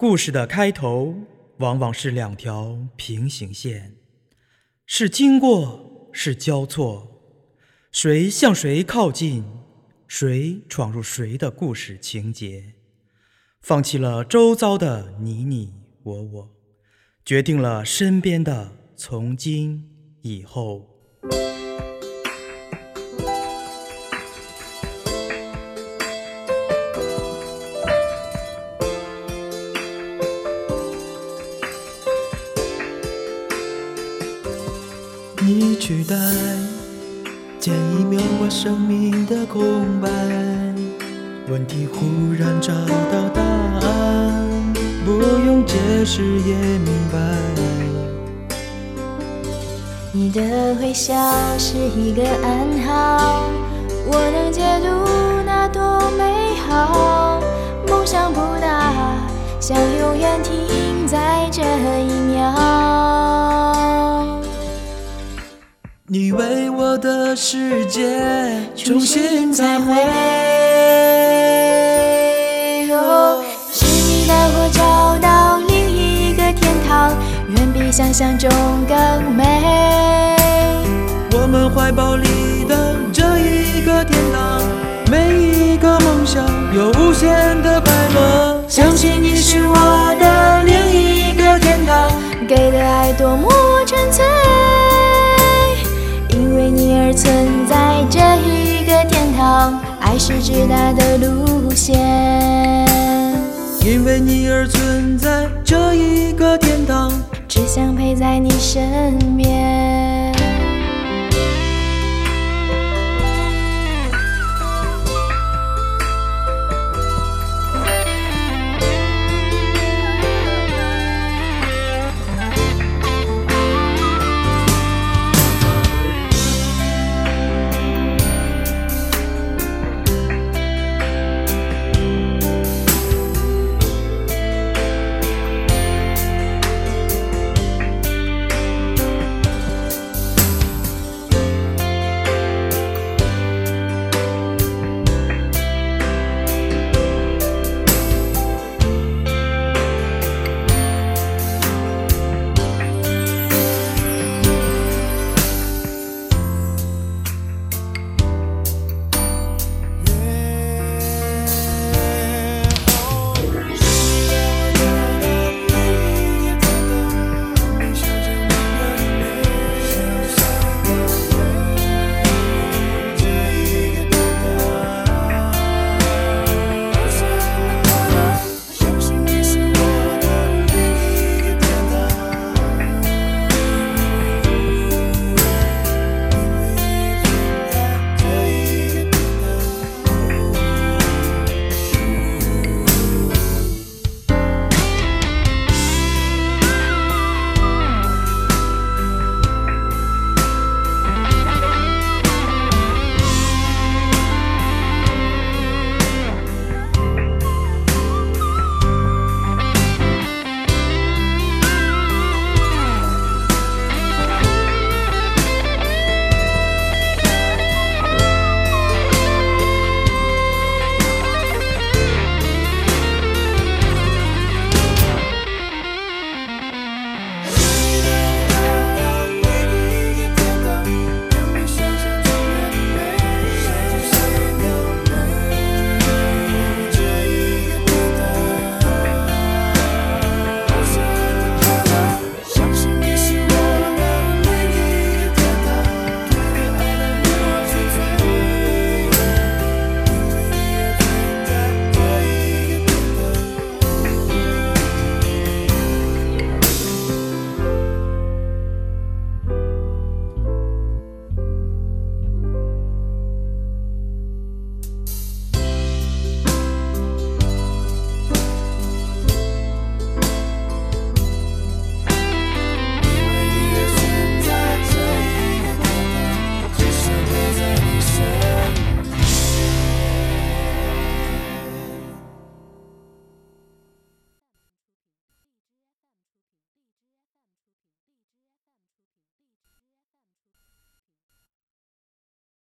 故事的开头往往是两条平行线，是经过，是交错，谁向谁靠近，谁闯入谁的故事情节，放弃了周遭的你你我我，决定了身边的从今以后。取代，见一秒我生命的空白。问题忽然找到答案，不用解释也明白。你的微笑是一个暗号，我能解读那多美好。梦想不大，想永远停在这一秒。你为我的世界重新彩绘，是你带我找到另一个天堂，远比想象中更美。我们怀抱里的这一个天堂，每一个梦想有无限的快乐。相信你是我是直达的路线。因为你而存在这一个天堂，只想陪在你身边。